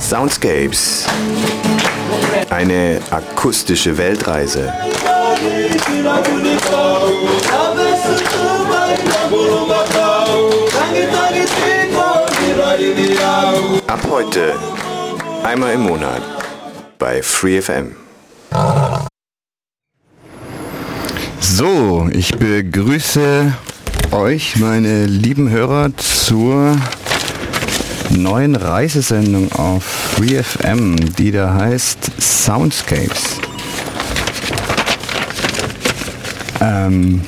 Soundscapes. Eine akustische Weltreise. Ab heute einmal im Monat bei FreeFM. So, ich begrüße euch, meine lieben Hörer, zur neuen Reisesendung auf FreeFM, die da heißt Soundscapes. Ähm,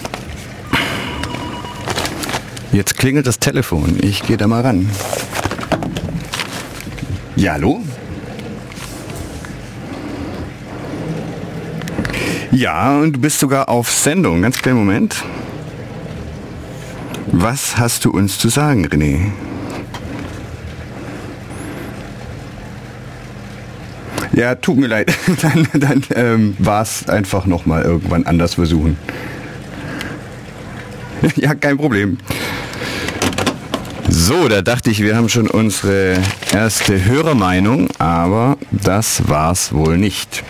jetzt klingelt das Telefon. Ich gehe da mal ran. Ja, hallo? Ja, und du bist sogar auf Sendung. Ganz kleinen Moment. Was hast du uns zu sagen, René? Ja, tut mir leid. dann dann ähm, war es einfach nochmal irgendwann anders versuchen. ja, kein Problem. So, da dachte ich, wir haben schon unsere erste Hörermeinung, aber das war's wohl nicht.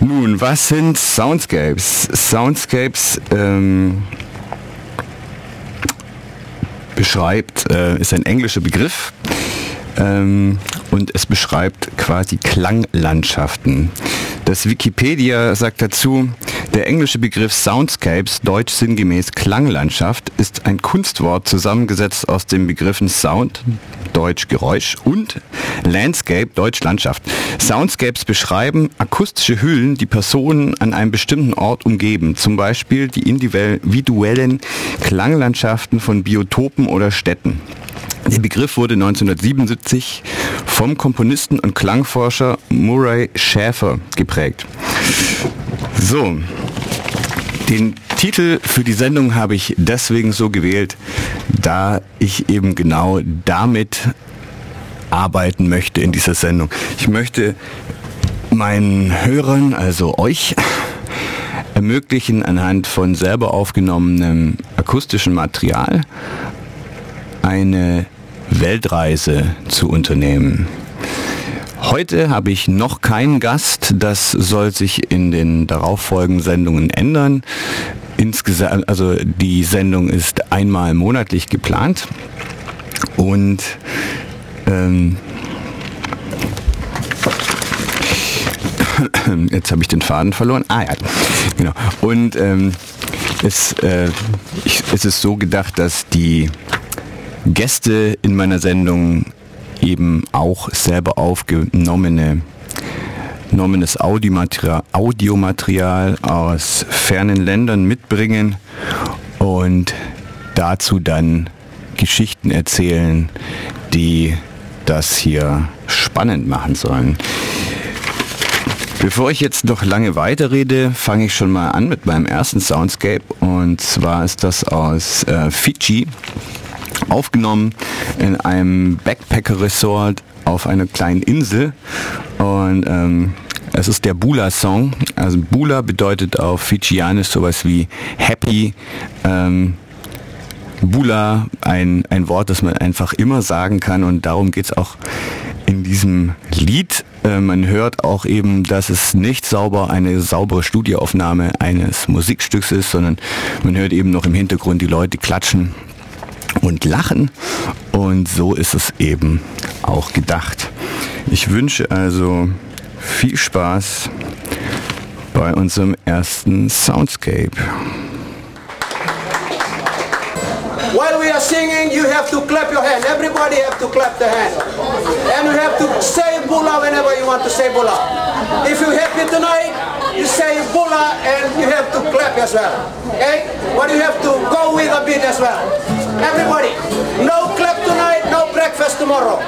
Nun, was sind Soundscapes? Soundscapes ähm, beschreibt, äh, ist ein englischer Begriff ähm, und es beschreibt quasi Klanglandschaften. Das Wikipedia sagt dazu, der englische Begriff Soundscapes, deutsch sinngemäß Klanglandschaft, ist ein Kunstwort zusammengesetzt aus den Begriffen Sound, deutsch Geräusch und Landscape, deutsch Landschaft. Soundscapes beschreiben akustische Hüllen, die Personen an einem bestimmten Ort umgeben, zum Beispiel die individuellen Klanglandschaften von Biotopen oder Städten. Der Begriff wurde 1977 vom Komponisten und Klangforscher Murray Schäfer geprägt. So, den Titel für die Sendung habe ich deswegen so gewählt, da ich eben genau damit arbeiten möchte in dieser Sendung. Ich möchte meinen Hörern, also euch, ermöglichen, anhand von selber aufgenommenem akustischen Material eine Weltreise zu unternehmen. Heute habe ich noch keinen Gast, das soll sich in den darauffolgenden Sendungen ändern. Insgesamt, also die Sendung ist einmal monatlich geplant und ähm, jetzt habe ich den Faden verloren. Ah ja, genau. Und ähm, es, äh, ich, es ist so gedacht, dass die Gäste in meiner Sendung eben auch selber aufgenommene genommenes Audiomaterial, Audiomaterial aus fernen Ländern mitbringen und dazu dann Geschichten erzählen, die das hier spannend machen sollen. Bevor ich jetzt noch lange weiterrede, fange ich schon mal an mit meinem ersten Soundscape und zwar ist das aus äh, Fiji aufgenommen in einem Backpacker-Resort auf einer kleinen Insel und ähm, es ist der Bula-Song. Also Bula bedeutet auf Fijianisch sowas wie Happy. Ähm, Bula, ein, ein Wort, das man einfach immer sagen kann und darum geht es auch in diesem Lied. Äh, man hört auch eben, dass es nicht sauber eine saubere Studioaufnahme eines Musikstücks ist, sondern man hört eben noch im Hintergrund die Leute klatschen und lachen. Und so ist es eben auch gedacht. Ich wünsche also viel Spaß bei unserem ersten Soundscape. While we are singing, you have to clap your hand. Everybody have to clap the hand. And you have to say Bula whenever you want to say Bula. If you're happy tonight, you say Bula and you have to clap as well. Okay? But you have to go with a beat as well. Everybody, no clap tonight, no breakfast tomorrow.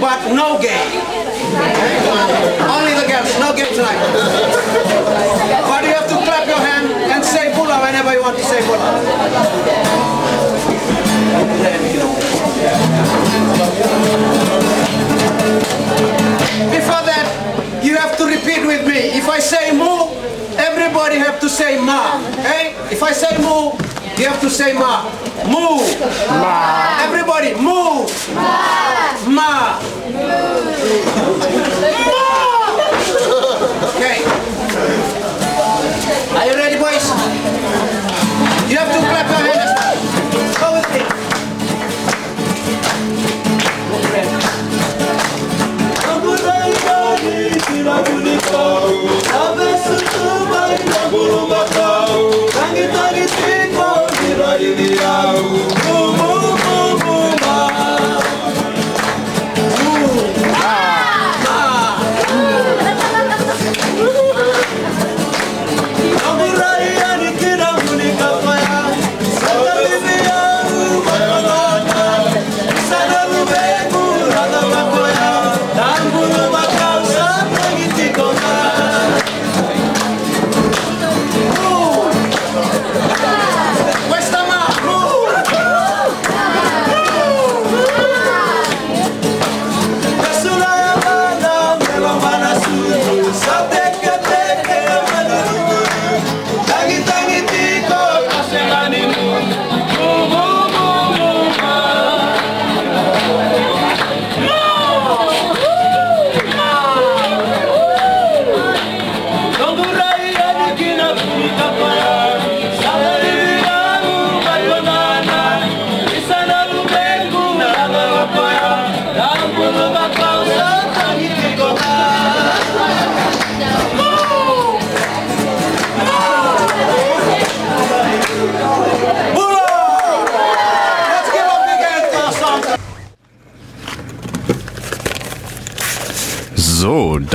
But no gay. Only the girls, no gay tonight. But you have to clap your hand and say Bula whenever you want to say Bula. Before that, you have to repeat with me. If I say moo, everybody have to say ma. Okay? If I say moo, you have to say ma. Move. Ma. Everybody move. Ma. Ma. Move. Ma. okay.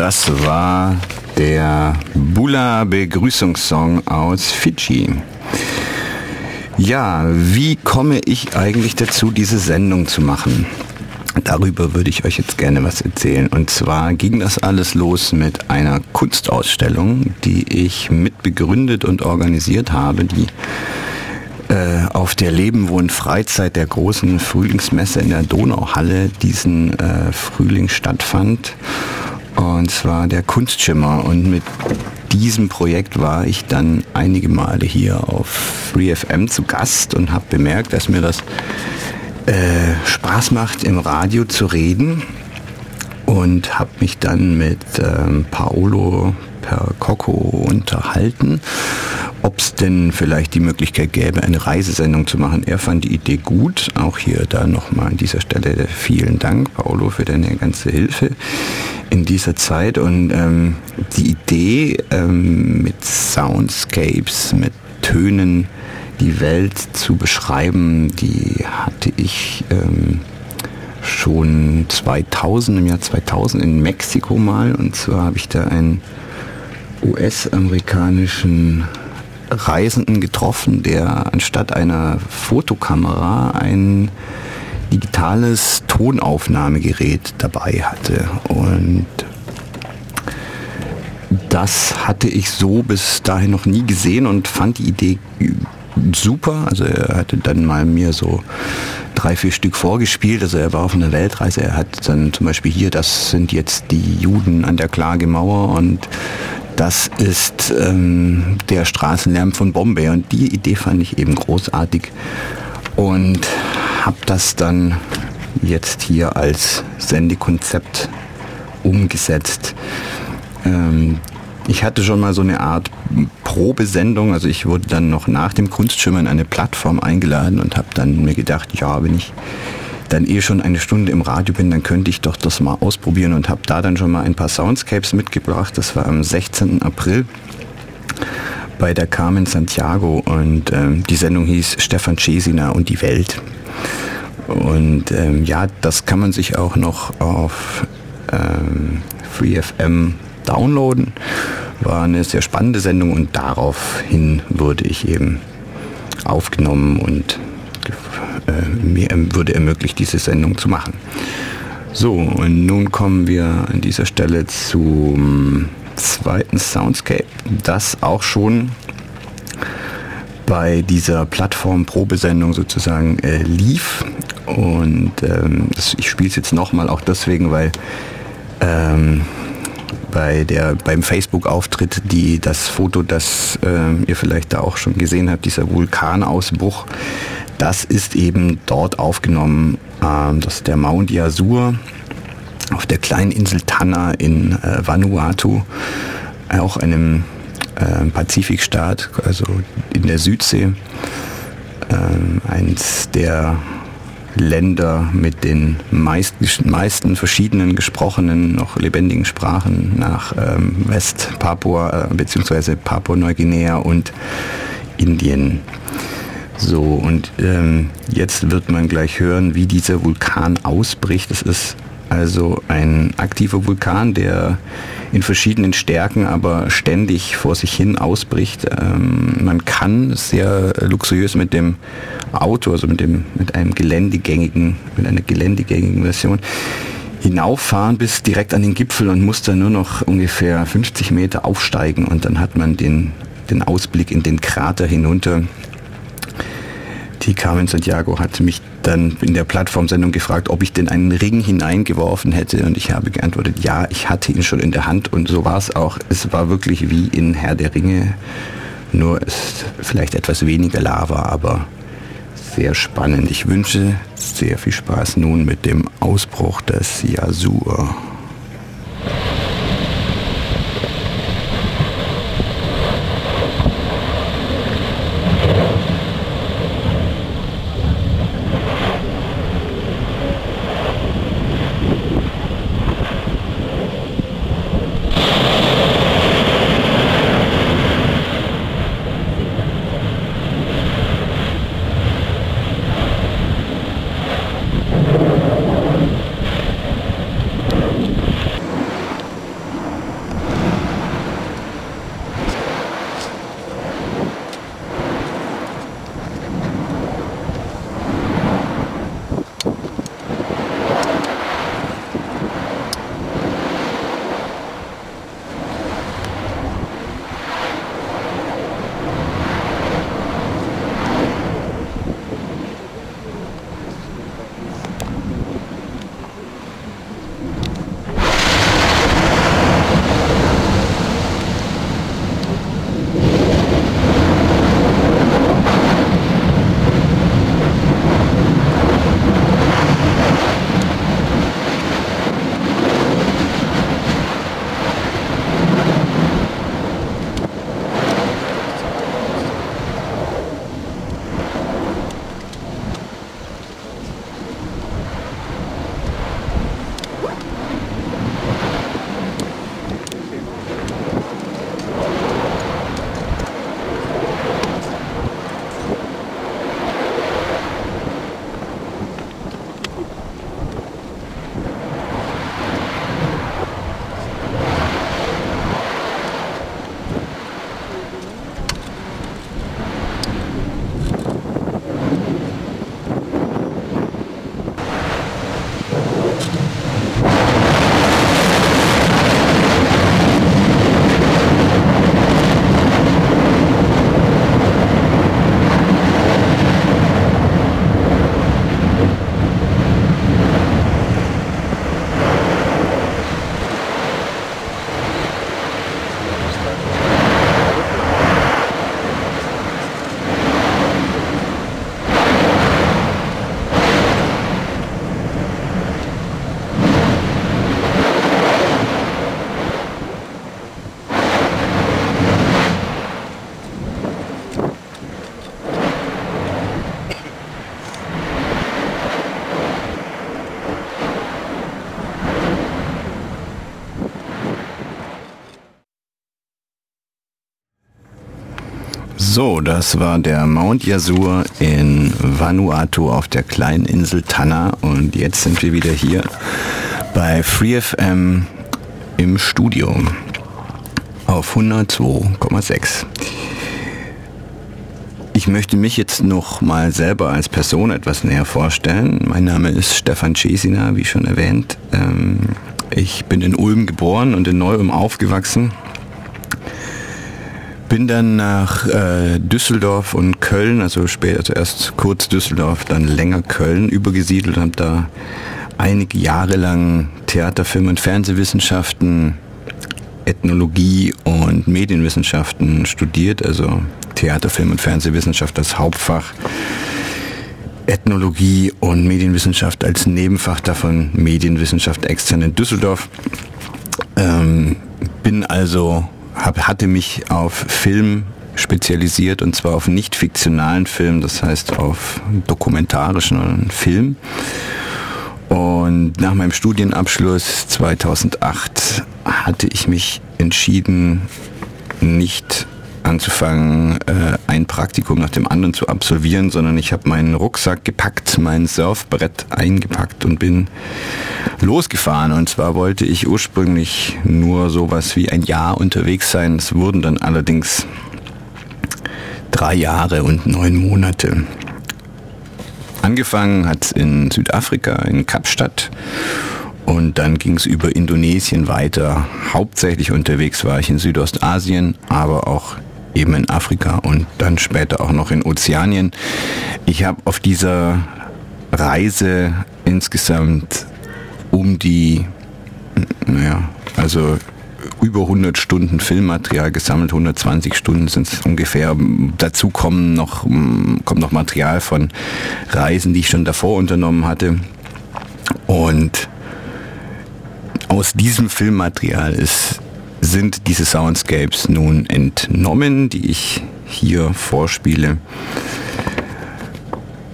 Das war der Bula Begrüßungssong aus Fidschi. Ja, wie komme ich eigentlich dazu, diese Sendung zu machen? Darüber würde ich euch jetzt gerne was erzählen. Und zwar ging das alles los mit einer Kunstausstellung, die ich mitbegründet und organisiert habe, die äh, auf der Leben, Wohn, Freizeit der großen Frühlingsmesse in der Donauhalle diesen äh, Frühling stattfand. Und zwar der Kunstschimmer. Und mit diesem Projekt war ich dann einige Male hier auf 3FM zu Gast und habe bemerkt, dass mir das äh, Spaß macht, im Radio zu reden und habe mich dann mit ähm, Paolo Percocco unterhalten, ob es denn vielleicht die Möglichkeit gäbe, eine Reisesendung zu machen. Er fand die Idee gut. Auch hier da nochmal an dieser Stelle vielen Dank, Paolo, für deine ganze Hilfe in dieser Zeit. Und ähm, die Idee ähm, mit Soundscapes, mit Tönen, die Welt zu beschreiben, die hatte ich ähm, schon 2000, im Jahr 2000 in Mexiko mal. Und zwar habe ich da einen US-amerikanischen Reisenden getroffen, der anstatt einer Fotokamera ein digitales Tonaufnahmegerät dabei hatte. Und das hatte ich so bis dahin noch nie gesehen und fand die Idee super. Also er hatte dann mal mir so drei, vier Stück vorgespielt. Also er war auf einer Weltreise. Er hat dann zum Beispiel hier, das sind jetzt die Juden an der Klagemauer und das ist ähm, der Straßenlärm von Bombay. Und die Idee fand ich eben großartig und habe das dann jetzt hier als Sendekonzept umgesetzt. Ähm, ich hatte schon mal so eine Art Probesendung, also ich wurde dann noch nach dem Kunstschimmer in eine Plattform eingeladen und habe dann mir gedacht, ja, wenn ich dann eh schon eine Stunde im Radio bin, dann könnte ich doch das mal ausprobieren und habe da dann schon mal ein paar Soundscapes mitgebracht. Das war am 16. April bei der Carmen Santiago und ähm, die Sendung hieß Stefan Cesina und die Welt. Und ähm, ja, das kann man sich auch noch auf ähm, FreeFM downloaden. War eine sehr spannende Sendung und daraufhin wurde ich eben aufgenommen und mir würde ermöglicht, diese Sendung zu machen. So, und nun kommen wir an dieser Stelle zum zweiten Soundscape, das auch schon bei dieser Plattform-Probesendung sozusagen äh, lief. Und ähm, ich spiele es jetzt nochmal auch deswegen, weil ähm, bei der, beim Facebook-Auftritt die, das Foto, das äh, ihr vielleicht da auch schon gesehen habt, dieser Vulkanausbruch, das ist eben dort aufgenommen. Ähm, das ist der Mount Yasur auf der kleinen Insel Tanna in äh, Vanuatu, auch einem äh, Pazifikstaat, also in der Südsee. Ähm, eins der Länder mit den meist, meisten verschiedenen gesprochenen, noch lebendigen Sprachen nach ähm, West-Papua äh, bzw. Papua-Neuguinea und Indien. So, und ähm, jetzt wird man gleich hören, wie dieser Vulkan ausbricht. Es ist also ein aktiver Vulkan, der in verschiedenen Stärken aber ständig vor sich hin ausbricht. Ähm, man kann sehr luxuriös mit dem Auto, also mit, dem, mit einem geländegängigen, mit einer geländegängigen Version hinauffahren bis direkt an den Gipfel und muss dann nur noch ungefähr 50 Meter aufsteigen und dann hat man den, den Ausblick in den Krater hinunter. Die Carmen Santiago hat mich dann in der Plattformsendung gefragt, ob ich denn einen Ring hineingeworfen hätte und ich habe geantwortet, ja, ich hatte ihn schon in der Hand und so war es auch. Es war wirklich wie in Herr der Ringe, nur ist vielleicht etwas weniger Lava, aber sehr spannend. Ich wünsche sehr viel Spaß nun mit dem Ausbruch des Yasur. So, das war der Mount Yasur in Vanuatu auf der kleinen Insel Tanna und jetzt sind wir wieder hier bei FreeFM im Studio auf 102,6. Ich möchte mich jetzt noch mal selber als Person etwas näher vorstellen. Mein Name ist Stefan Cesina, wie schon erwähnt. Ähm, ich bin in Ulm geboren und in Neu-Ulm aufgewachsen. Bin dann nach äh, Düsseldorf und Köln, also später zuerst kurz Düsseldorf, dann länger Köln übergesiedelt und habe da einige Jahre lang Theater, Film und Fernsehwissenschaften, Ethnologie und Medienwissenschaften studiert, also Theater, Film und Fernsehwissenschaft als Hauptfach, Ethnologie und Medienwissenschaft als Nebenfach davon, Medienwissenschaft extern in Düsseldorf. Ähm, bin also, hab, hatte mich auf Film spezialisiert und zwar auf nicht fiktionalen Film, das heißt auf dokumentarischen Film. Und nach meinem Studienabschluss 2008 hatte ich mich entschieden, nicht anzufangen, äh, ein Praktikum nach dem anderen zu absolvieren, sondern ich habe meinen Rucksack gepackt, mein Surfbrett eingepackt und bin losgefahren. Und zwar wollte ich ursprünglich nur sowas wie ein Jahr unterwegs sein. Es wurden dann allerdings drei Jahre und neun Monate. Angefangen hat es in Südafrika, in Kapstadt. Und dann ging es über Indonesien weiter. Hauptsächlich unterwegs war ich in Südostasien, aber auch eben in Afrika und dann später auch noch in Ozeanien. Ich habe auf dieser Reise insgesamt um die, naja, also über 100 Stunden Filmmaterial gesammelt, 120 Stunden sind es ungefähr. Dazu kommen noch, kommt noch Material von Reisen, die ich schon davor unternommen hatte. Und aus diesem Filmmaterial ist sind diese Soundscapes nun entnommen, die ich hier vorspiele.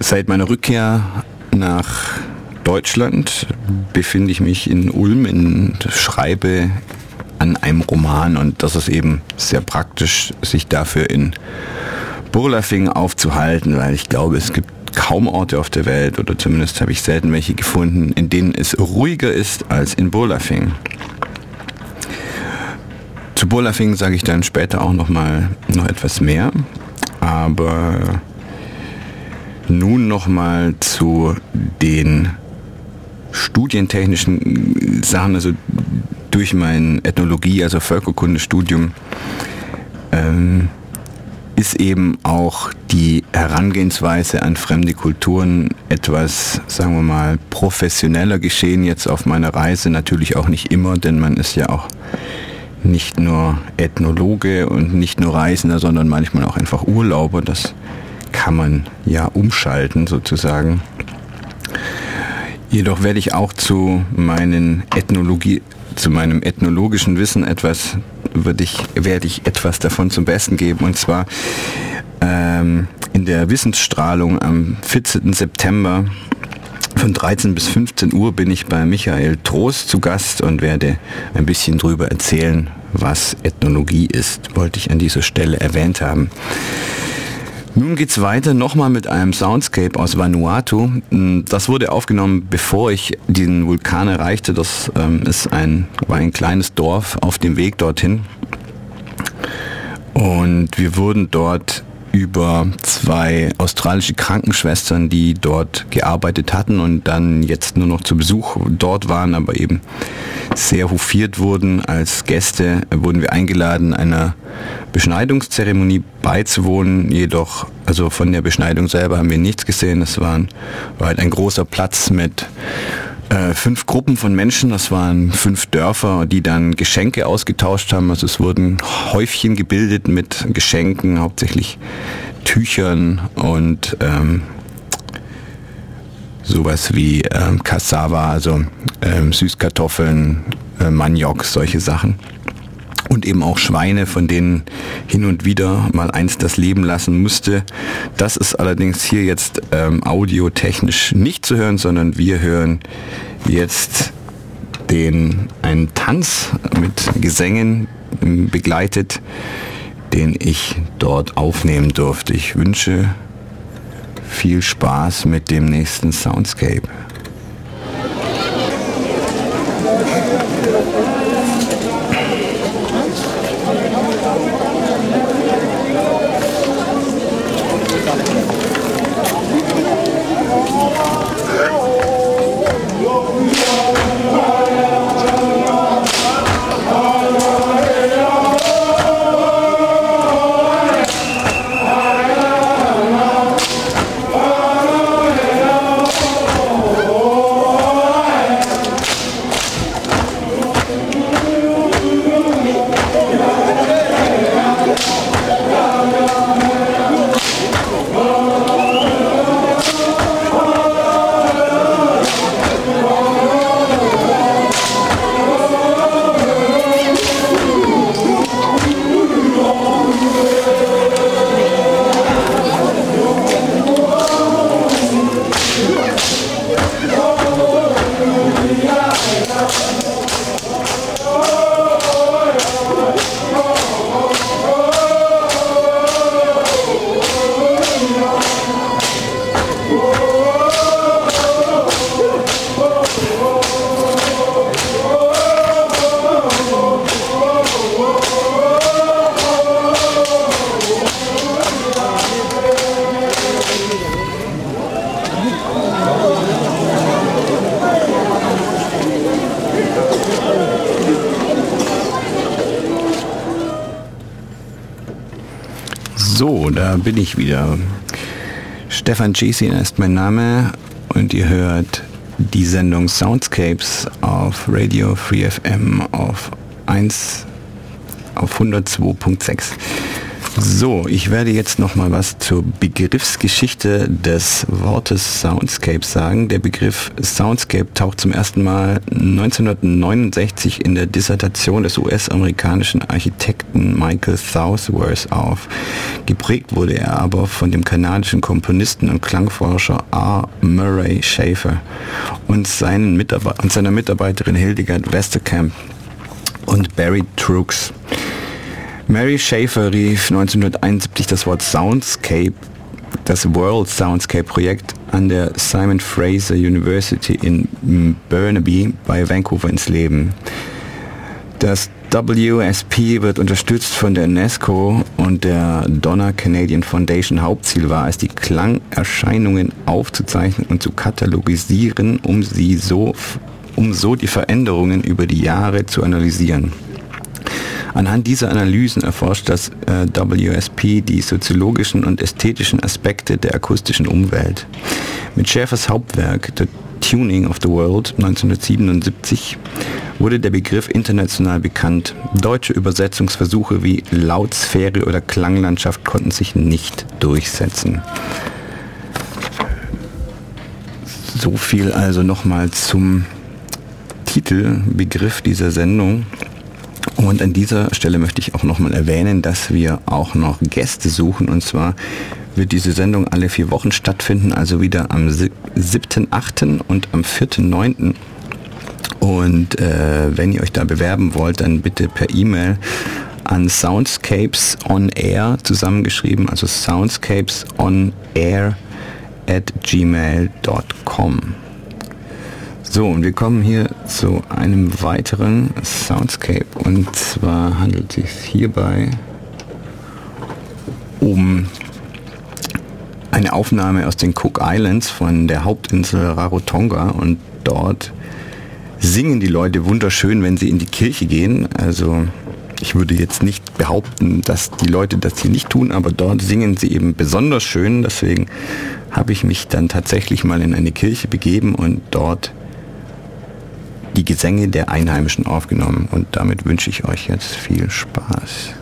Seit meiner Rückkehr nach Deutschland befinde ich mich in Ulm und schreibe an einem Roman und das ist eben sehr praktisch, sich dafür in Burlafing aufzuhalten, weil ich glaube, es gibt kaum Orte auf der Welt oder zumindest habe ich selten welche gefunden, in denen es ruhiger ist als in Burlafing. Zu Burlafing sage ich dann später auch noch mal noch etwas mehr. Aber nun noch mal zu den studientechnischen Sachen, also durch mein Ethnologie, also Völkerkundestudium, ähm, ist eben auch die Herangehensweise an fremde Kulturen etwas, sagen wir mal, professioneller geschehen jetzt auf meiner Reise. Natürlich auch nicht immer, denn man ist ja auch nicht nur Ethnologe und nicht nur Reisender, sondern manchmal auch einfach Urlauber. Das kann man ja umschalten sozusagen. Jedoch werde ich auch zu meinen Ethnologie, zu meinem ethnologischen Wissen etwas, würde ich, werde ich etwas davon zum Besten geben. Und zwar ähm, in der Wissensstrahlung am 14. September von 13 bis 15 Uhr bin ich bei Michael Trost zu Gast und werde ein bisschen darüber erzählen, was Ethnologie ist, wollte ich an dieser Stelle erwähnt haben. Nun geht's weiter nochmal mit einem Soundscape aus Vanuatu. Das wurde aufgenommen, bevor ich den Vulkan erreichte. Das ähm, ist ein, war ein kleines Dorf auf dem Weg dorthin. Und wir wurden dort über zwei australische Krankenschwestern, die dort gearbeitet hatten und dann jetzt nur noch zu Besuch dort waren, aber eben sehr hofiert wurden als Gäste, wurden wir eingeladen, einer Beschneidungszeremonie beizuwohnen. Jedoch, also von der Beschneidung selber haben wir nichts gesehen. Es war halt ein großer Platz mit äh, fünf Gruppen von Menschen, das waren fünf Dörfer, die dann Geschenke ausgetauscht haben. Also es wurden Häufchen gebildet mit Geschenken, hauptsächlich Tüchern und ähm, sowas wie ähm, Cassava, also ähm, Süßkartoffeln, äh, Maniok, solche Sachen und eben auch Schweine, von denen hin und wieder mal eins das Leben lassen musste. Das ist allerdings hier jetzt ähm, audiotechnisch nicht zu hören, sondern wir hören jetzt den einen Tanz mit Gesängen ähm, begleitet, den ich dort aufnehmen durfte. Ich wünsche viel Spaß mit dem nächsten Soundscape. So, da bin ich wieder. Stefan Cesin ist mein Name und ihr hört die Sendung Soundscapes auf Radio Free FM auf 1 auf 102.6. So, ich werde jetzt noch mal was zur Begriffsgeschichte des Wortes Soundscape sagen. Der Begriff Soundscape taucht zum ersten Mal 1969 in der Dissertation des US-amerikanischen Architekten Michael Southworth auf. Geprägt wurde er aber von dem kanadischen Komponisten und Klangforscher R. Murray Schafer und, seinen Mitarbe und seiner Mitarbeiterin Hildegard Westerkamp und Barry Trooks. Mary Schaefer rief 1971 das Wort Soundscape, das World Soundscape Projekt an der Simon Fraser University in Burnaby bei Vancouver ins Leben. Das WSP wird unterstützt von der UNESCO und der Donner Canadian Foundation. Hauptziel war es, die Klangerscheinungen aufzuzeichnen und zu katalogisieren, um sie so, um so die Veränderungen über die Jahre zu analysieren. Anhand dieser Analysen erforscht das äh, WSP die soziologischen und ästhetischen Aspekte der akustischen Umwelt. Mit Schäfers Hauptwerk The Tuning of the World 1977 wurde der Begriff international bekannt. Deutsche Übersetzungsversuche wie Lautsphäre oder Klanglandschaft konnten sich nicht durchsetzen. So viel also nochmal zum Titelbegriff dieser Sendung. Und an dieser Stelle möchte ich auch nochmal erwähnen, dass wir auch noch Gäste suchen. Und zwar wird diese Sendung alle vier Wochen stattfinden, also wieder am 7.8. und am 4.9. Und äh, wenn ihr euch da bewerben wollt, dann bitte per E-Mail an Soundscapes on Air zusammengeschrieben, also Soundscapes on Air at gmail.com. So, und wir kommen hier zu einem weiteren Soundscape. Und zwar handelt es sich hierbei um eine Aufnahme aus den Cook Islands von der Hauptinsel Rarotonga. Und dort singen die Leute wunderschön, wenn sie in die Kirche gehen. Also ich würde jetzt nicht behaupten, dass die Leute das hier nicht tun, aber dort singen sie eben besonders schön. Deswegen habe ich mich dann tatsächlich mal in eine Kirche begeben und dort die Gesänge der Einheimischen aufgenommen. Und damit wünsche ich euch jetzt viel Spaß.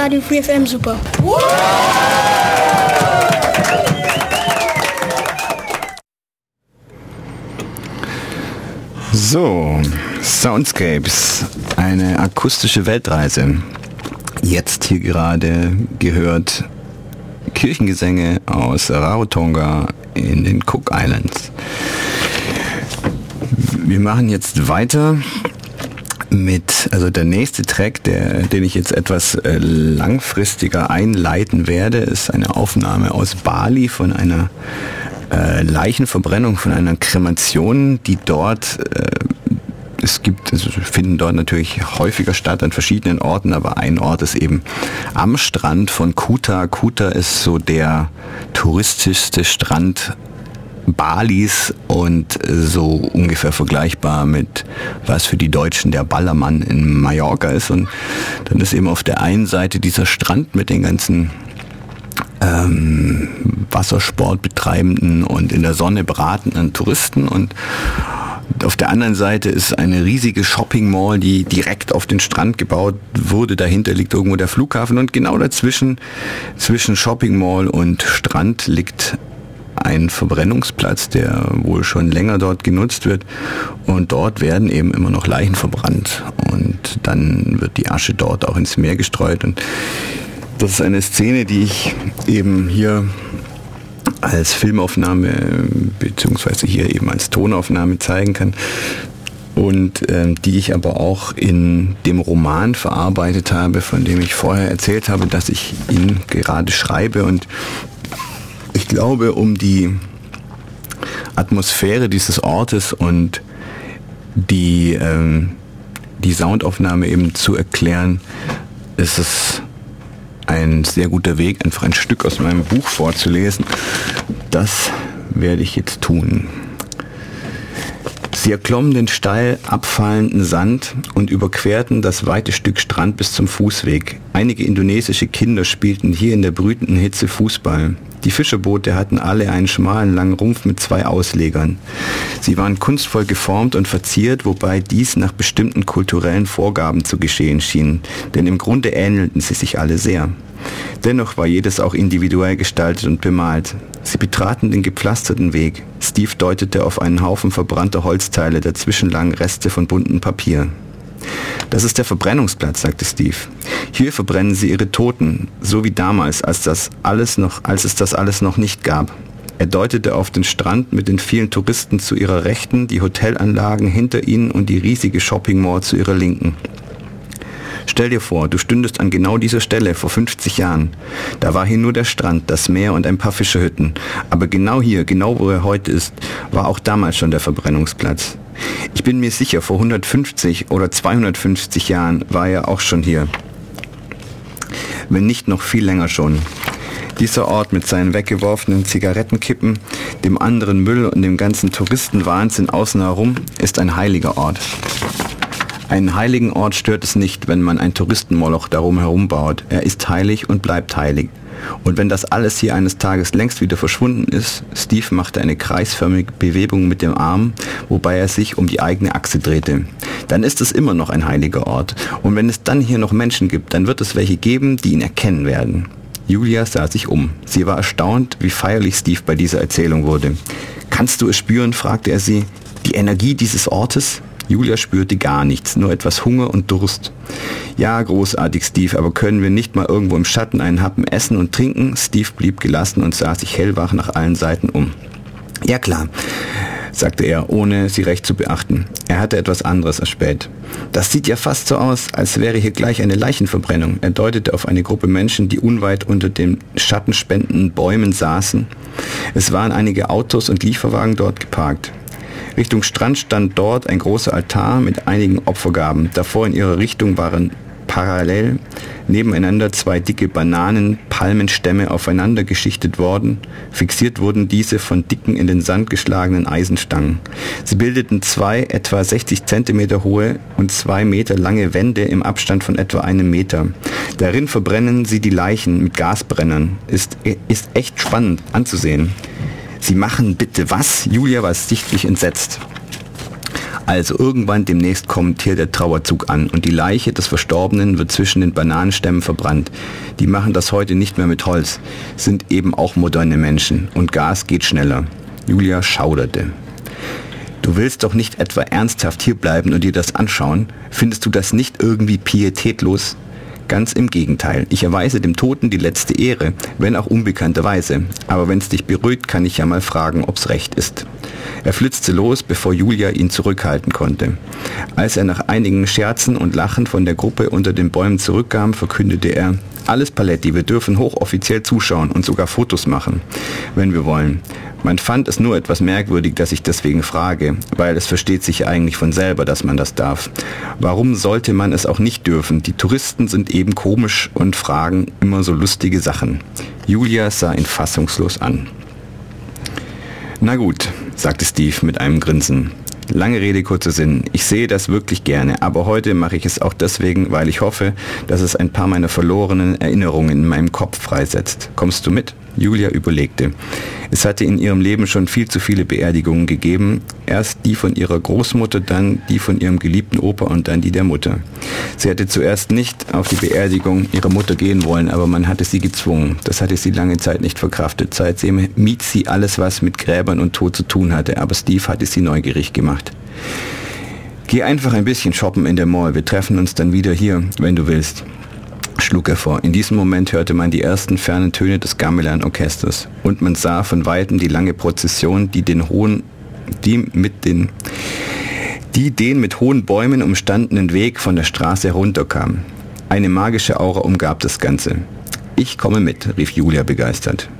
Radio Free FM super. So, Soundscapes, eine akustische Weltreise. Jetzt hier gerade gehört Kirchengesänge aus Rarotonga in den Cook Islands. Wir machen jetzt weiter mit, also der nächste Track, der, den ich jetzt etwas äh, langfristiger einleiten werde, ist eine Aufnahme aus Bali von einer äh, Leichenverbrennung, von einer Kremation, die dort äh, es gibt, es finden dort natürlich häufiger statt an verschiedenen Orten, aber ein Ort ist eben am Strand von Kuta. Kuta ist so der touristischste Strand Balis und so ungefähr vergleichbar mit was für die Deutschen der Ballermann in Mallorca ist. Und dann ist eben auf der einen Seite dieser Strand mit den ganzen ähm, Wassersport und in der Sonne beratenden Touristen und auf der anderen Seite ist eine riesige Shopping Mall, die direkt auf den Strand gebaut wurde. Dahinter liegt irgendwo der Flughafen und genau dazwischen, zwischen Shopping Mall und Strand liegt ein Verbrennungsplatz, der wohl schon länger dort genutzt wird. Und dort werden eben immer noch Leichen verbrannt. Und dann wird die Asche dort auch ins Meer gestreut. Und das ist eine Szene, die ich eben hier als Filmaufnahme beziehungsweise hier eben als Tonaufnahme zeigen kann und ähm, die ich aber auch in dem Roman verarbeitet habe, von dem ich vorher erzählt habe, dass ich ihn gerade schreibe und glaube, um die Atmosphäre dieses Ortes und die, ähm, die Soundaufnahme eben zu erklären, ist es ein sehr guter Weg, einfach ein Stück aus meinem Buch vorzulesen. Das werde ich jetzt tun. Sie erklommen den steil abfallenden Sand und überquerten das weite Stück Strand bis zum Fußweg. Einige indonesische Kinder spielten hier in der brütenden Hitze Fußball. Die Fischerboote hatten alle einen schmalen langen Rumpf mit zwei Auslegern. Sie waren kunstvoll geformt und verziert, wobei dies nach bestimmten kulturellen Vorgaben zu geschehen schien, denn im Grunde ähnelten sie sich alle sehr. Dennoch war jedes auch individuell gestaltet und bemalt. Sie betraten den gepflasterten Weg. Steve deutete auf einen Haufen verbrannter Holzteile, dazwischen lagen Reste von buntem Papier. Das ist der Verbrennungsplatz, sagte Steve. Hier verbrennen sie ihre Toten, so wie damals, als das alles noch, als es das alles noch nicht gab. Er deutete auf den Strand mit den vielen Touristen zu ihrer Rechten, die Hotelanlagen hinter ihnen und die riesige Shopping Mall zu ihrer Linken. Stell dir vor, du stündest an genau dieser Stelle vor 50 Jahren. Da war hier nur der Strand, das Meer und ein paar Fischerhütten. Aber genau hier, genau wo er heute ist, war auch damals schon der Verbrennungsplatz. Ich bin mir sicher, vor 150 oder 250 Jahren war er auch schon hier. Wenn nicht noch viel länger schon. Dieser Ort mit seinen weggeworfenen Zigarettenkippen, dem anderen Müll und dem ganzen Touristenwahnsinn außen herum ist ein heiliger Ort. Einen heiligen Ort stört es nicht, wenn man ein Touristenmoloch darum herum baut. Er ist heilig und bleibt heilig. Und wenn das alles hier eines Tages längst wieder verschwunden ist, Steve machte eine kreisförmige Bewegung mit dem Arm, wobei er sich um die eigene Achse drehte. Dann ist es immer noch ein heiliger Ort. Und wenn es dann hier noch Menschen gibt, dann wird es welche geben, die ihn erkennen werden. Julia sah sich um. Sie war erstaunt, wie feierlich Steve bei dieser Erzählung wurde. Kannst du es spüren? fragte er sie. Die Energie dieses Ortes? Julia spürte gar nichts, nur etwas Hunger und Durst. Ja, großartig, Steve, aber können wir nicht mal irgendwo im Schatten einen Happen essen und trinken? Steve blieb gelassen und sah sich hellwach nach allen Seiten um. Ja klar, sagte er, ohne sie recht zu beachten. Er hatte etwas anderes erspäht. Das sieht ja fast so aus, als wäre hier gleich eine Leichenverbrennung. Er deutete auf eine Gruppe Menschen, die unweit unter den schattenspendenden Bäumen saßen. Es waren einige Autos und Lieferwagen dort geparkt. Richtung Strand stand dort ein großer Altar mit einigen Opfergaben. Davor in ihrer Richtung waren parallel nebeneinander zwei dicke Bananen, Palmenstämme aufeinander geschichtet worden. Fixiert wurden diese von dicken in den Sand geschlagenen Eisenstangen. Sie bildeten zwei etwa 60 Zentimeter hohe und zwei Meter lange Wände im Abstand von etwa einem Meter. Darin verbrennen sie die Leichen mit Gasbrennern. Ist, ist echt spannend anzusehen. Sie machen bitte was? Julia war sichtlich entsetzt. Also irgendwann demnächst kommt hier der Trauerzug an und die Leiche des Verstorbenen wird zwischen den Bananenstämmen verbrannt. Die machen das heute nicht mehr mit Holz, sind eben auch moderne Menschen und Gas geht schneller. Julia schauderte. Du willst doch nicht etwa ernsthaft hierbleiben und dir das anschauen? Findest du das nicht irgendwie pietätlos? Ganz im Gegenteil. Ich erweise dem Toten die letzte Ehre, wenn auch unbekannterweise. Aber wenn es dich beruhigt, kann ich ja mal fragen, ob's recht ist. Er flitzte los, bevor Julia ihn zurückhalten konnte. Als er nach einigen Scherzen und Lachen von der Gruppe unter den Bäumen zurückkam, verkündete er, alles Paletti, wir dürfen hochoffiziell zuschauen und sogar Fotos machen, wenn wir wollen. Man fand es nur etwas merkwürdig, dass ich deswegen frage, weil es versteht sich eigentlich von selber, dass man das darf. Warum sollte man es auch nicht dürfen? Die Touristen sind eben komisch und fragen immer so lustige Sachen. Julia sah ihn fassungslos an. Na gut, sagte Steve mit einem Grinsen. Lange Rede, kurzer Sinn. Ich sehe das wirklich gerne, aber heute mache ich es auch deswegen, weil ich hoffe, dass es ein paar meiner verlorenen Erinnerungen in meinem Kopf freisetzt. Kommst du mit? Julia überlegte. Es hatte in ihrem Leben schon viel zu viele Beerdigungen gegeben. Erst die von ihrer Großmutter, dann die von ihrem geliebten Opa und dann die der Mutter. Sie hatte zuerst nicht auf die Beerdigung ihrer Mutter gehen wollen, aber man hatte sie gezwungen. Das hatte sie lange Zeit nicht verkraftet. Seitdem mied sie alles, was mit Gräbern und Tod zu tun hatte, aber Steve hatte sie neugierig gemacht. Geh einfach ein bisschen shoppen in der Mall. Wir treffen uns dann wieder hier, wenn du willst schlug er vor. In diesem Moment hörte man die ersten fernen Töne des Gamelan-Orchesters und man sah von weitem die lange Prozession, die den hohen, die mit den, die den mit hohen Bäumen umstandenen Weg von der Straße herunterkam. Eine magische Aura umgab das Ganze. Ich komme mit, rief Julia begeistert.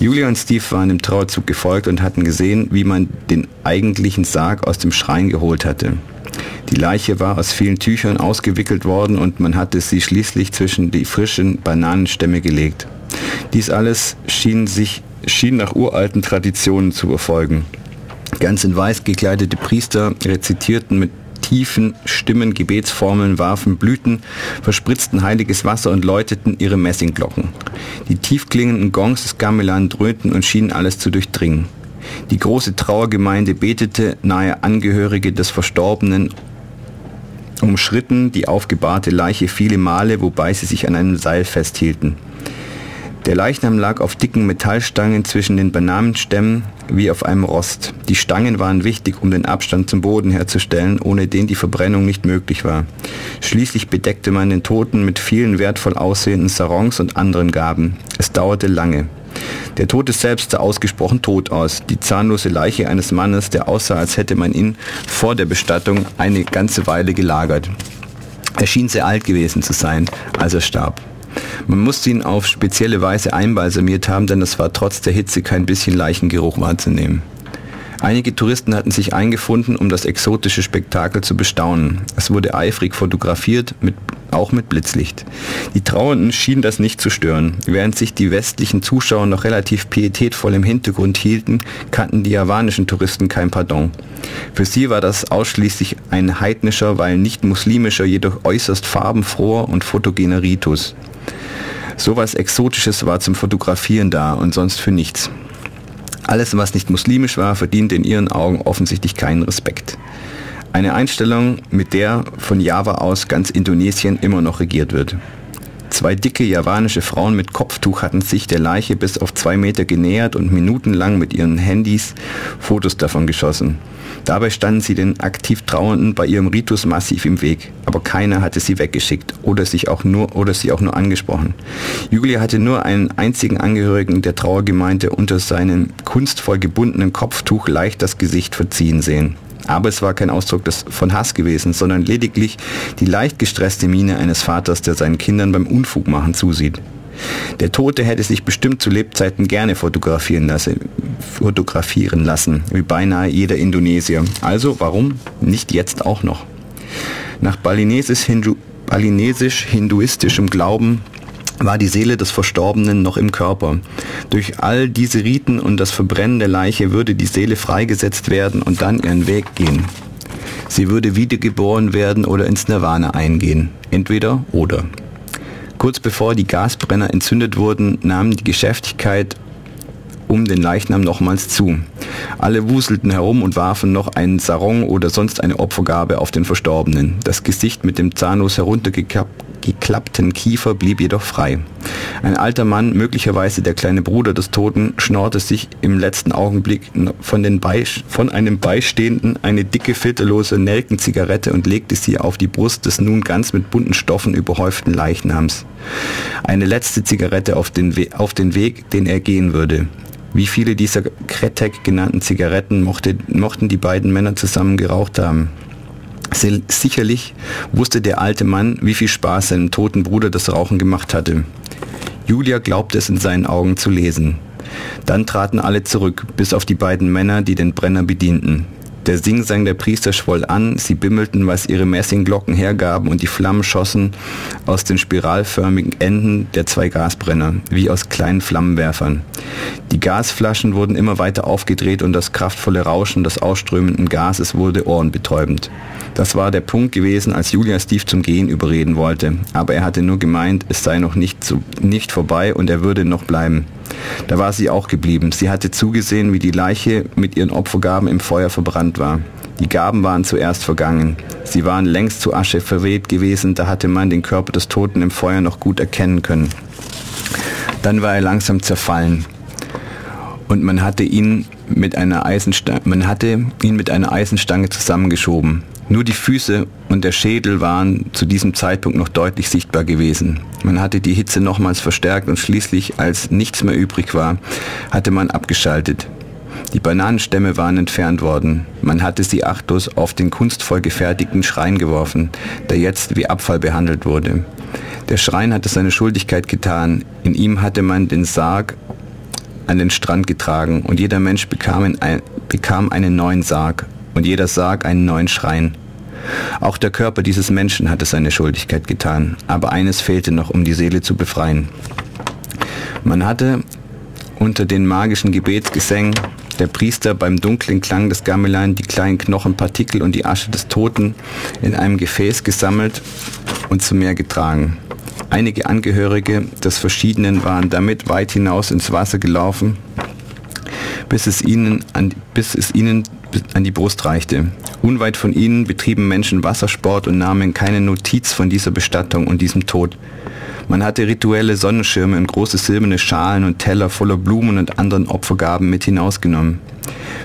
Julia und Steve waren im Trauerzug gefolgt und hatten gesehen, wie man den eigentlichen Sarg aus dem Schrein geholt hatte. Die Leiche war aus vielen Tüchern ausgewickelt worden und man hatte sie schließlich zwischen die frischen Bananenstämme gelegt. Dies alles schien sich schien nach uralten Traditionen zu erfolgen. Ganz in weiß gekleidete Priester rezitierten mit tiefen Stimmen Gebetsformeln, warfen Blüten, verspritzten heiliges Wasser und läuteten ihre Messingglocken. Die tiefklingenden Gongs des Gamelan dröhnten und schienen alles zu durchdringen. Die große Trauergemeinde betete, nahe Angehörige des Verstorbenen umschritten die aufgebahrte Leiche viele Male, wobei sie sich an einem Seil festhielten. Der Leichnam lag auf dicken Metallstangen zwischen den Bananenstämmen wie auf einem Rost. Die Stangen waren wichtig, um den Abstand zum Boden herzustellen, ohne den die Verbrennung nicht möglich war. Schließlich bedeckte man den Toten mit vielen wertvoll aussehenden Sarons und anderen Gaben. Es dauerte lange. Der Tote selbst sah ausgesprochen tot aus. Die zahnlose Leiche eines Mannes, der aussah, als hätte man ihn vor der Bestattung eine ganze Weile gelagert. Er schien sehr alt gewesen zu sein, als er starb. Man musste ihn auf spezielle Weise einbalsamiert haben, denn es war trotz der Hitze kein bisschen Leichengeruch wahrzunehmen. Einige Touristen hatten sich eingefunden, um das exotische Spektakel zu bestaunen. Es wurde eifrig fotografiert, mit, auch mit Blitzlicht. Die Trauernden schienen das nicht zu stören. Während sich die westlichen Zuschauer noch relativ pietätvoll im Hintergrund hielten, kannten die javanischen Touristen kein Pardon. Für sie war das ausschließlich ein heidnischer, weil nicht muslimischer, jedoch äußerst farbenfroher und fotogener Ritus. Sowas Exotisches war zum Fotografieren da und sonst für nichts. Alles, was nicht muslimisch war, verdient in ihren Augen offensichtlich keinen Respekt. Eine Einstellung, mit der von Java aus ganz Indonesien immer noch regiert wird. Zwei dicke javanische Frauen mit Kopftuch hatten sich der Leiche bis auf zwei Meter genähert und minutenlang mit ihren Handys Fotos davon geschossen. Dabei standen sie den aktiv Trauernden bei ihrem Ritus massiv im Weg, aber keiner hatte sie weggeschickt oder sich auch nur oder sie auch nur angesprochen. Julia hatte nur einen einzigen Angehörigen der Trauergemeinde unter seinem kunstvoll gebundenen Kopftuch leicht das Gesicht verziehen sehen. Aber es war kein Ausdruck des, von Hass gewesen, sondern lediglich die leicht gestresste Miene eines Vaters, der seinen Kindern beim Unfug machen zusieht. Der Tote hätte sich bestimmt zu Lebzeiten gerne fotografieren lassen, fotografieren lassen, wie beinahe jeder Indonesier. Also warum nicht jetzt auch noch? Nach balinesisch-hinduistischem Glauben war die Seele des Verstorbenen noch im Körper. Durch all diese Riten und das Verbrennen der Leiche würde die Seele freigesetzt werden und dann ihren Weg gehen. Sie würde wiedergeboren werden oder ins Nirvana eingehen. Entweder oder. Kurz bevor die Gasbrenner entzündet wurden, nahm die Geschäftigkeit um den Leichnam nochmals zu. Alle wuselten herum und warfen noch einen Sarong oder sonst eine Opfergabe auf den Verstorbenen. Das Gesicht mit dem zahnlos heruntergeklappten Kiefer blieb jedoch frei. Ein alter Mann, möglicherweise der kleine Bruder des Toten, schnorrte sich im letzten Augenblick von, den von einem Beistehenden eine dicke, filterlose Nelkenzigarette und legte sie auf die Brust des nun ganz mit bunten Stoffen überhäuften Leichnams. Eine letzte Zigarette auf den, We auf den Weg, den er gehen würde. Wie viele dieser Kretek genannten Zigaretten mochte, mochten die beiden Männer zusammen geraucht haben? Sicherlich wusste der alte Mann, wie viel Spaß seinem toten Bruder das Rauchen gemacht hatte. Julia glaubte es in seinen Augen zu lesen. Dann traten alle zurück, bis auf die beiden Männer, die den Brenner bedienten. Der Singsang der Priester schwoll an, sie bimmelten, was ihre Messingglocken hergaben, und die Flammen schossen aus den spiralförmigen Enden der zwei Gasbrenner, wie aus kleinen Flammenwerfern. Die Gasflaschen wurden immer weiter aufgedreht und das kraftvolle Rauschen des ausströmenden Gases wurde ohrenbetäubend. Das war der Punkt gewesen, als Julia Steve zum Gehen überreden wollte, aber er hatte nur gemeint, es sei noch nicht, zu, nicht vorbei und er würde noch bleiben. Da war sie auch geblieben. Sie hatte zugesehen, wie die Leiche mit ihren Opfergaben im Feuer verbrannt war. Die Gaben waren zuerst vergangen. Sie waren längst zu Asche verweht gewesen, da hatte man den Körper des Toten im Feuer noch gut erkennen können. Dann war er langsam zerfallen. Und man hatte ihn mit einer Eisenstange, man hatte ihn mit einer Eisenstange zusammengeschoben. Nur die Füße und der Schädel waren zu diesem Zeitpunkt noch deutlich sichtbar gewesen. Man hatte die Hitze nochmals verstärkt und schließlich, als nichts mehr übrig war, hatte man abgeschaltet. Die Bananenstämme waren entfernt worden. Man hatte sie achtlos auf den kunstvoll gefertigten Schrein geworfen, der jetzt wie Abfall behandelt wurde. Der Schrein hatte seine Schuldigkeit getan. In ihm hatte man den Sarg an den Strand getragen und jeder Mensch bekam, ein, bekam einen neuen Sarg und jeder Sarg einen neuen Schrein. Auch der Körper dieses Menschen hatte seine Schuldigkeit getan, aber eines fehlte noch, um die Seele zu befreien. Man hatte unter den magischen Gebetsgesängen der Priester beim dunklen Klang des Gamelan die kleinen Knochenpartikel und die Asche des Toten in einem Gefäß gesammelt und zum Meer getragen. Einige Angehörige des Verschiedenen waren damit weit hinaus ins Wasser gelaufen, bis es ihnen, an, bis es ihnen an die Brust reichte. Unweit von ihnen betrieben Menschen Wassersport und nahmen keine Notiz von dieser Bestattung und diesem Tod. Man hatte rituelle Sonnenschirme und große silberne Schalen und Teller voller Blumen und anderen Opfergaben mit hinausgenommen.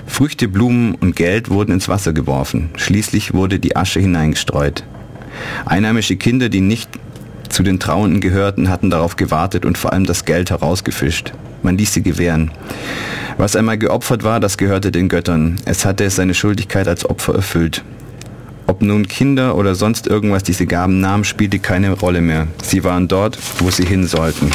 Früchte, Blumen und Geld wurden ins Wasser geworfen. Schließlich wurde die Asche hineingestreut. Einheimische Kinder, die nicht zu den Trauenden gehörten, hatten darauf gewartet und vor allem das Geld herausgefischt. Man ließ sie gewähren. Was einmal geopfert war, das gehörte den Göttern. Es hatte seine Schuldigkeit als Opfer erfüllt. Ob nun Kinder oder sonst irgendwas diese Gaben nahmen, spielte keine Rolle mehr. Sie waren dort, wo sie hin sollten.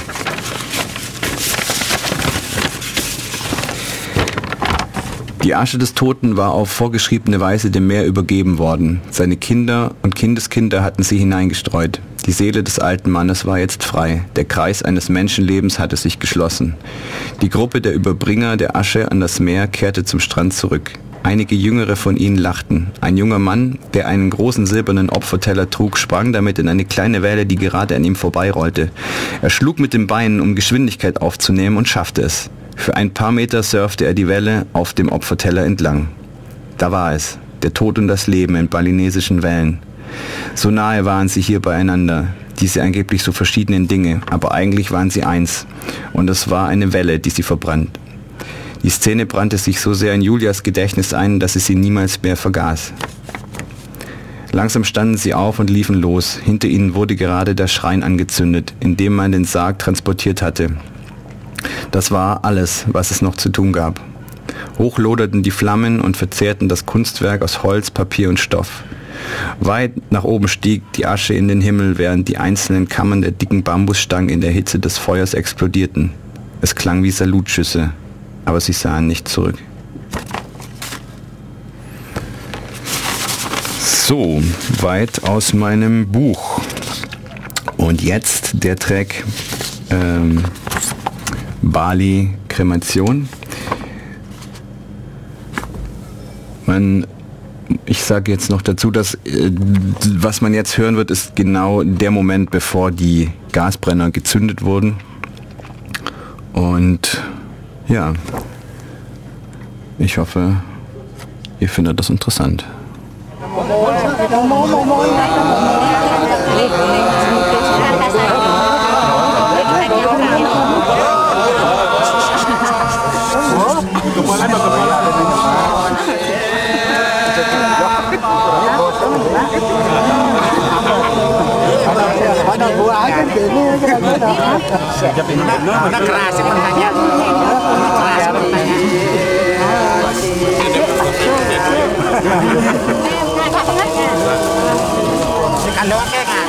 Die Asche des Toten war auf vorgeschriebene Weise dem Meer übergeben worden. Seine Kinder und Kindeskinder hatten sie hineingestreut. Die Seele des alten Mannes war jetzt frei. Der Kreis eines Menschenlebens hatte sich geschlossen. Die Gruppe der Überbringer der Asche an das Meer kehrte zum Strand zurück. Einige Jüngere von ihnen lachten. Ein junger Mann, der einen großen silbernen Opferteller trug, sprang damit in eine kleine Welle, die gerade an ihm vorbeirollte. Er schlug mit den Beinen, um Geschwindigkeit aufzunehmen und schaffte es. Für ein paar Meter surfte er die Welle auf dem Opferteller entlang. Da war es, der Tod und das Leben in balinesischen Wellen. So nahe waren sie hier beieinander, diese angeblich so verschiedenen Dinge, aber eigentlich waren sie eins. Und es war eine Welle, die sie verbrannt. Die Szene brannte sich so sehr in Julias Gedächtnis ein, dass sie sie niemals mehr vergaß. Langsam standen sie auf und liefen los. Hinter ihnen wurde gerade der Schrein angezündet, in dem man den Sarg transportiert hatte. Das war alles, was es noch zu tun gab. Hoch loderten die Flammen und verzehrten das Kunstwerk aus Holz, Papier und Stoff. Weit nach oben stieg die Asche in den Himmel, während die einzelnen Kammern der dicken Bambusstangen in der Hitze des Feuers explodierten. Es klang wie Salutschüsse, aber sie sahen nicht zurück. So, weit aus meinem Buch. Und jetzt der Track ähm, Bali Kremation. Man, ich sage jetzt noch dazu, dass äh, was man jetzt hören wird, ist genau der Moment, bevor die Gasbrenner gezündet wurden. Und Ja, ich hoffe, ihr findet das interessant. Nó keras pertanyaan. Keras pertanyaan. Kalau kayak nggak,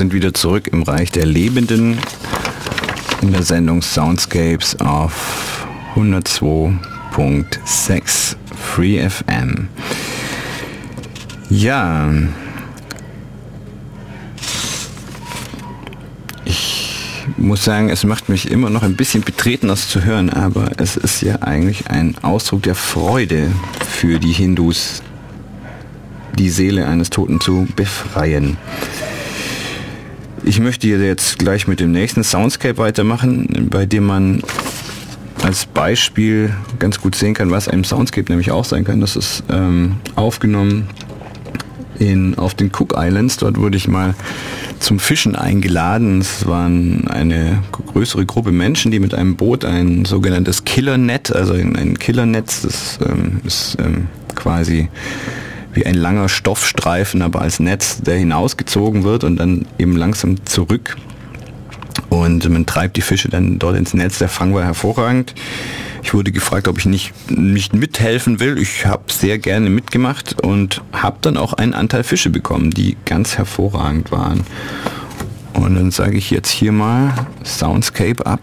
sind wieder zurück im Reich der Lebenden in der Sendung Soundscapes auf 102.6 Free FM. Ja, ich muss sagen, es macht mich immer noch ein bisschen betreten, das zu hören, aber es ist ja eigentlich ein Ausdruck der Freude für die Hindus, die Seele eines Toten zu befreien. Ich möchte jetzt gleich mit dem nächsten Soundscape weitermachen, bei dem man als Beispiel ganz gut sehen kann, was ein Soundscape nämlich auch sein kann. Das ist ähm, aufgenommen in, auf den Cook Islands. Dort wurde ich mal zum Fischen eingeladen. Es waren eine größere Gruppe Menschen, die mit einem Boot ein sogenanntes Killernet, also ein Killernetz, das ähm, ist ähm, quasi wie ein langer Stoffstreifen, aber als Netz, der hinausgezogen wird und dann eben langsam zurück. Und man treibt die Fische dann dort ins Netz. Der Fang war hervorragend. Ich wurde gefragt, ob ich nicht, nicht mithelfen will. Ich habe sehr gerne mitgemacht und habe dann auch einen Anteil Fische bekommen, die ganz hervorragend waren. Und dann sage ich jetzt hier mal Soundscape ab.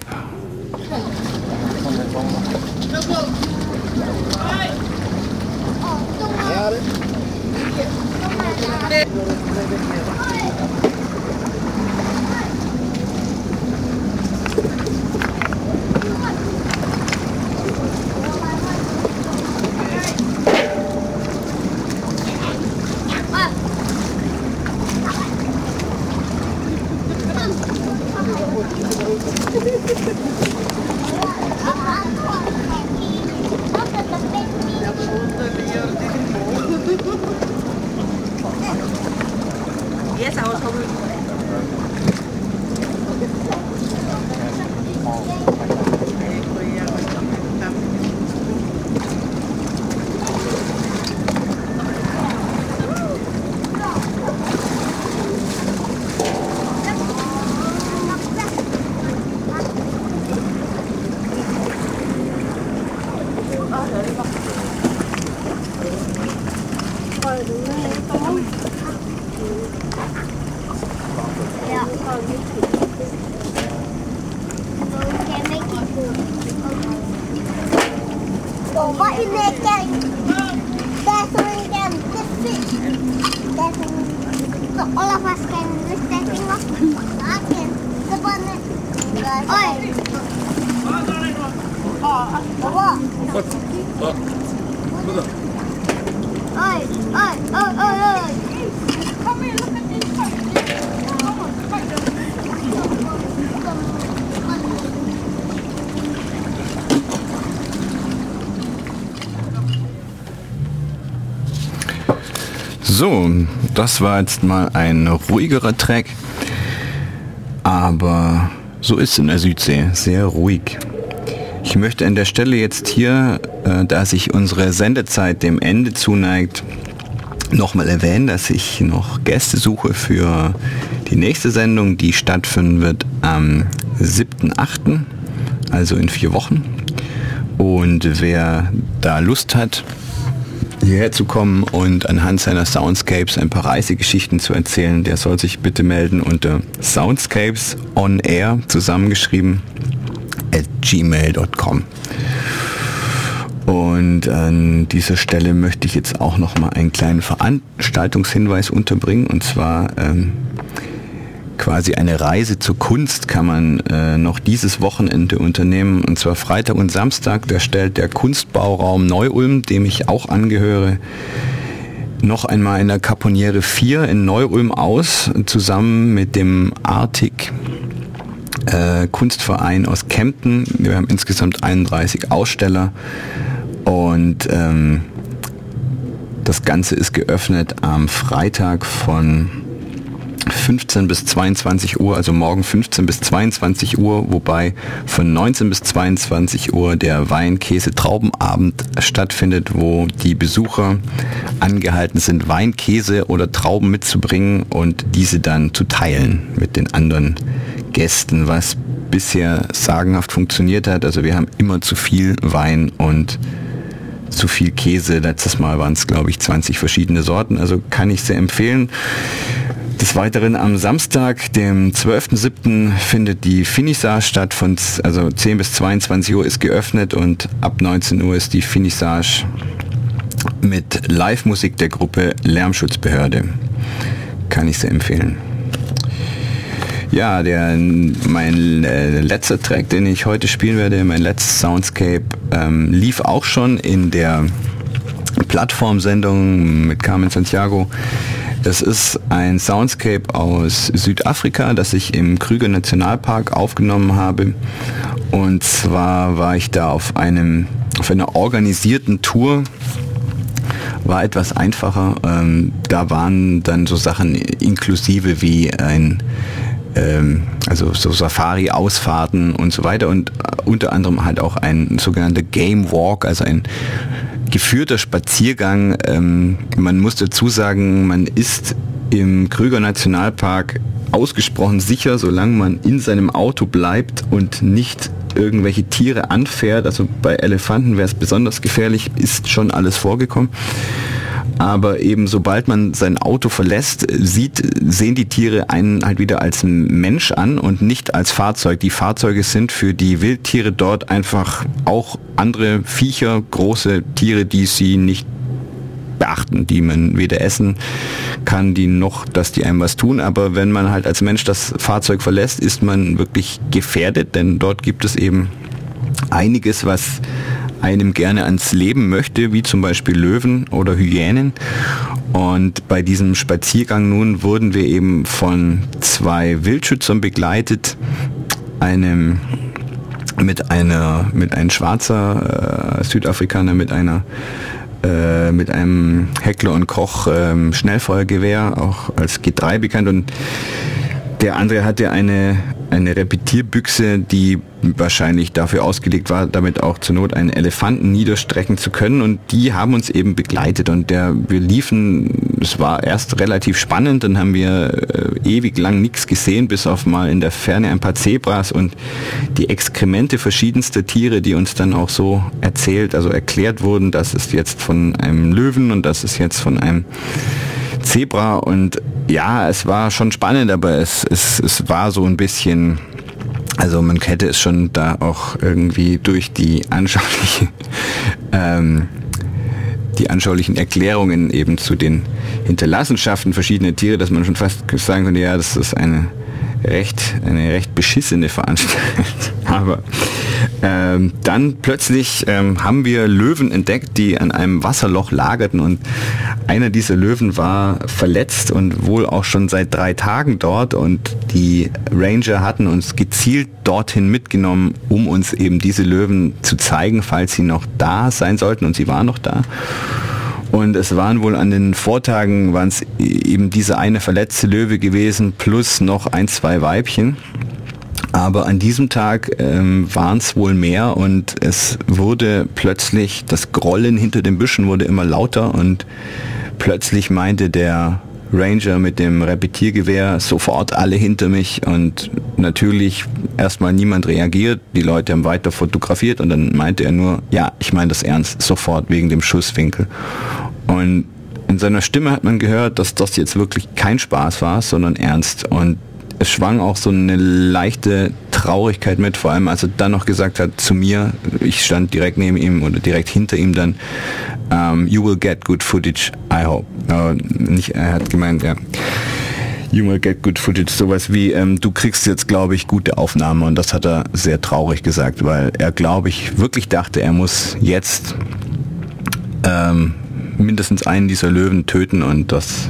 Das war jetzt mal ein ruhigerer Track, aber so ist es in der Südsee, sehr ruhig. Ich möchte an der Stelle jetzt hier, äh, da sich unsere Sendezeit dem Ende zuneigt, nochmal erwähnen, dass ich noch Gäste suche für die nächste Sendung, die stattfinden wird am 7.8., also in vier Wochen. Und wer da Lust hat, hierher zu kommen und anhand seiner Soundscapes ein paar Reisegeschichten zu erzählen, der soll sich bitte melden unter Soundscapes on Air zusammengeschrieben at gmail.com. Und an dieser Stelle möchte ich jetzt auch noch mal einen kleinen Veranstaltungshinweis unterbringen und zwar ähm, quasi eine Reise zur Kunst kann man äh, noch dieses Wochenende unternehmen. Und zwar Freitag und Samstag, da stellt der Kunstbauraum Neu-Ulm, dem ich auch angehöre, noch einmal in der Caponiere 4 in Neu-Ulm aus, zusammen mit dem Artig äh, Kunstverein aus Kempten. Wir haben insgesamt 31 Aussteller und ähm, das Ganze ist geöffnet am Freitag von 15 bis 22 Uhr, also morgen 15 bis 22 Uhr, wobei von 19 bis 22 Uhr der Wein-Käse-Traubenabend stattfindet, wo die Besucher angehalten sind, Wein, Käse oder Trauben mitzubringen und diese dann zu teilen mit den anderen Gästen, was bisher sagenhaft funktioniert hat. Also wir haben immer zu viel Wein und zu viel Käse. Letztes Mal waren es, glaube ich, 20 verschiedene Sorten. Also kann ich sehr empfehlen. Des Weiteren am Samstag, dem 12.07. findet die Finissage statt. Von also 10 bis 22 Uhr ist geöffnet und ab 19 Uhr ist die Finissage mit Live-Musik der Gruppe Lärmschutzbehörde. Kann ich sehr empfehlen. Ja, der, mein äh, letzter Track, den ich heute spielen werde, mein letztes Soundscape, ähm, lief auch schon in der Plattformsendung mit Carmen Santiago. Das ist ein Soundscape aus Südafrika, das ich im Krüger Nationalpark aufgenommen habe. Und zwar war ich da auf einem auf einer organisierten Tour war etwas einfacher. Ähm, da waren dann so Sachen inklusive wie ein ähm, also so Safari-Ausfahrten und so weiter und äh, unter anderem halt auch ein sogenannter Game Walk, also ein geführter Spaziergang. Ähm, man muss dazu sagen, man ist im Krüger Nationalpark ausgesprochen sicher, solange man in seinem Auto bleibt und nicht irgendwelche Tiere anfährt. Also bei Elefanten wäre es besonders gefährlich, ist schon alles vorgekommen. Aber eben sobald man sein Auto verlässt, sieht, sehen die Tiere einen halt wieder als Mensch an und nicht als Fahrzeug. Die Fahrzeuge sind für die Wildtiere dort einfach auch andere Viecher, große Tiere, die sie nicht beachten, die man weder essen kann, die noch, dass die einem was tun. Aber wenn man halt als Mensch das Fahrzeug verlässt, ist man wirklich gefährdet, denn dort gibt es eben einiges, was einem gerne ans Leben möchte, wie zum Beispiel Löwen oder Hyänen. Und bei diesem Spaziergang nun wurden wir eben von zwei Wildschützern begleitet, einem mit einer mit einem schwarzer äh, Südafrikaner mit einer äh, mit einem Heckler und Koch ähm, Schnellfeuergewehr, auch als G3 bekannt und der andere hatte eine, eine Repetierbüchse, die wahrscheinlich dafür ausgelegt war, damit auch zur Not einen Elefanten niederstrecken zu können. Und die haben uns eben begleitet. Und der, wir liefen, es war erst relativ spannend, dann haben wir äh, ewig lang nichts gesehen, bis auf mal in der Ferne ein paar Zebras und die Exkremente verschiedenster Tiere, die uns dann auch so erzählt, also erklärt wurden, das ist jetzt von einem Löwen und das ist jetzt von einem Zebra und ja, es war schon spannend, aber es, es, es war so ein bisschen, also man hätte es schon da auch irgendwie durch die anschauliche, ähm, die anschaulichen Erklärungen eben zu den Hinterlassenschaften verschiedener Tiere, dass man schon fast sagen könnte, ja, das ist eine recht, eine recht beschissene Veranstaltung. Aber ähm, dann plötzlich ähm, haben wir Löwen entdeckt, die an einem Wasserloch lagerten und einer dieser Löwen war verletzt und wohl auch schon seit drei Tagen dort und die Ranger hatten uns gezielt dorthin mitgenommen, um uns eben diese Löwen zu zeigen, falls sie noch da sein sollten und sie waren noch da. Und es waren wohl an den Vortagen, waren es eben diese eine verletzte Löwe gewesen, plus noch ein, zwei Weibchen. Aber an diesem Tag ähm, waren es wohl mehr und es wurde plötzlich, das Grollen hinter den Büschen wurde immer lauter und plötzlich meinte der Ranger mit dem Repetiergewehr sofort alle hinter mich und natürlich erstmal niemand reagiert. Die Leute haben weiter fotografiert und dann meinte er nur, ja, ich meine das ernst, sofort wegen dem Schusswinkel. Und in seiner Stimme hat man gehört, dass das jetzt wirklich kein Spaß war, sondern ernst. Und es schwang auch so eine leichte Traurigkeit mit, vor allem als er dann noch gesagt hat zu mir, ich stand direkt neben ihm oder direkt hinter ihm dann, um, you will get good footage, I hope. Uh, nicht, er hat gemeint, ja. You will get good footage, sowas wie, ähm, du kriegst jetzt, glaube ich, gute Aufnahme und das hat er sehr traurig gesagt, weil er, glaube ich, wirklich dachte, er muss jetzt ähm, mindestens einen dieser Löwen töten und das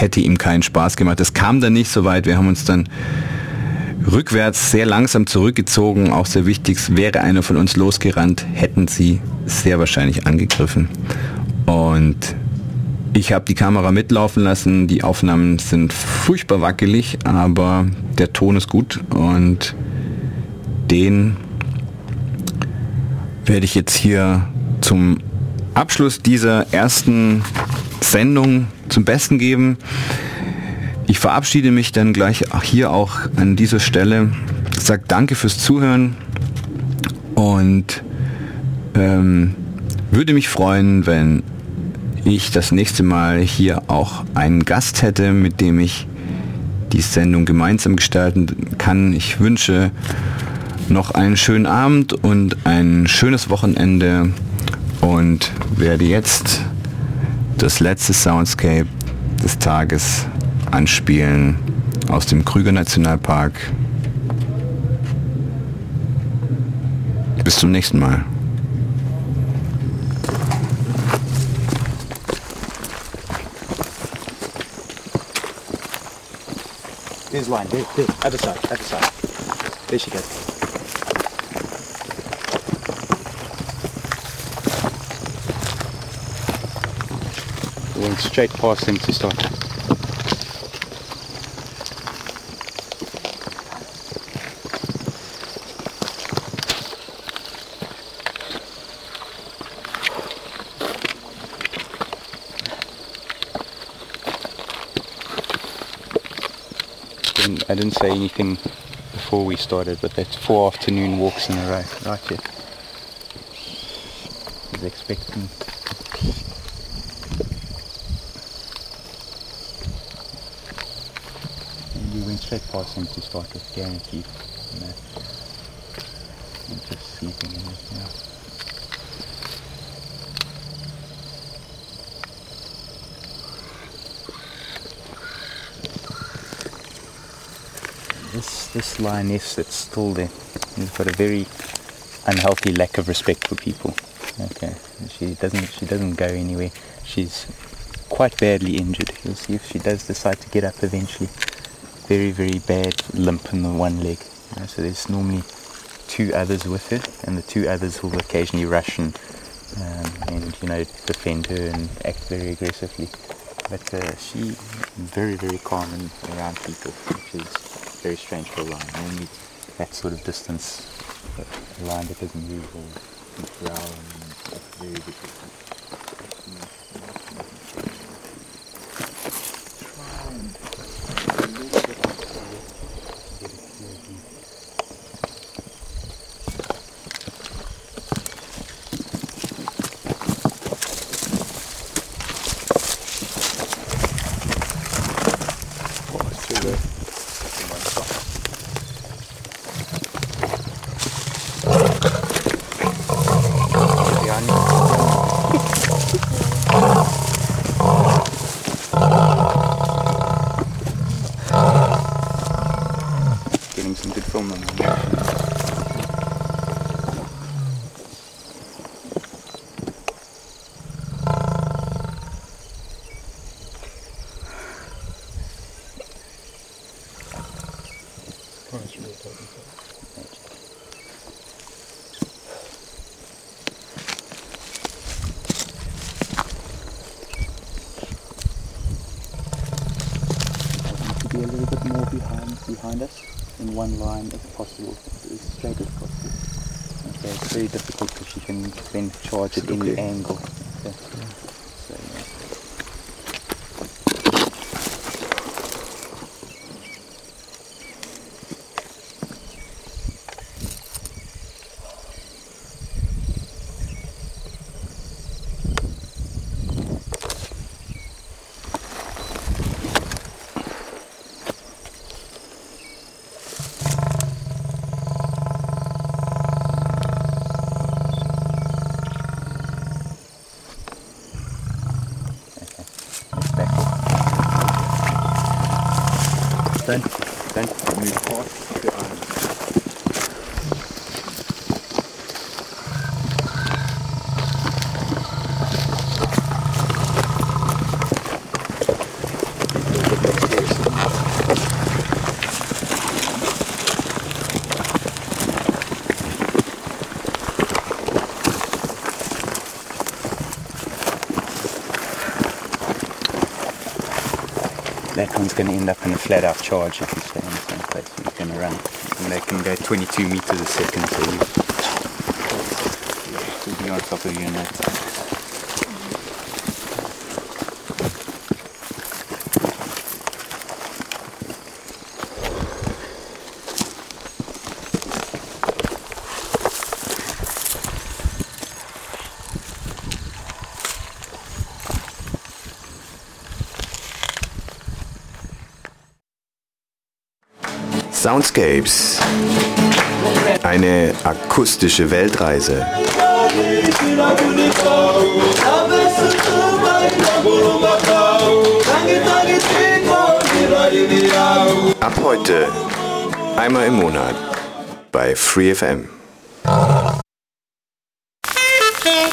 hätte ihm keinen Spaß gemacht. Es kam dann nicht so weit. Wir haben uns dann rückwärts sehr langsam zurückgezogen. Auch sehr wichtig, wäre einer von uns losgerannt, hätten sie sehr wahrscheinlich angegriffen. Und ich habe die Kamera mitlaufen lassen. Die Aufnahmen sind furchtbar wackelig, aber der Ton ist gut und den werde ich jetzt hier zum Abschluss dieser ersten Sendung zum Besten geben. Ich verabschiede mich dann gleich hier auch an dieser Stelle. Sag danke fürs Zuhören und ähm, würde mich freuen, wenn ich das nächste Mal hier auch einen Gast hätte, mit dem ich die Sendung gemeinsam gestalten kann. Ich wünsche noch einen schönen Abend und ein schönes Wochenende und werde jetzt das letzte Soundscape des Tages anspielen aus dem Krüger Nationalpark. Bis zum nächsten Mal. There's line, there, there, other side, other side. There she goes. Went straight past him to start. I didn't say anything before we started, but that's four afternoon walks in a row, right here. He's expecting With. And just sleeping in it, yeah. This this lioness that's still there has got a very unhealthy lack of respect for people. Okay, she doesn't she doesn't go anywhere. She's quite badly injured. You'll see if she does decide to get up eventually. Very very bad limp in the one leg. You know, so there's normally two others with her, and the two others will occasionally rush and um, and you know defend her and act very aggressively. But uh, she very very calm and around people, which is very strange for a lion. Normally that sort of distance, a lion that doesn't move or growl and that's very going to end up in a flat out charge if you stay in the same place. You're going to run. And they can go 22 meters a second, so you you'll be on top of your net. Soundscapes. Eine akustische Weltreise. Ab heute einmal im Monat bei FreeFM.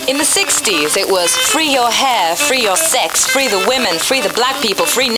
In the 60s, it was free your hair, free your sex, free the women, free the black people, free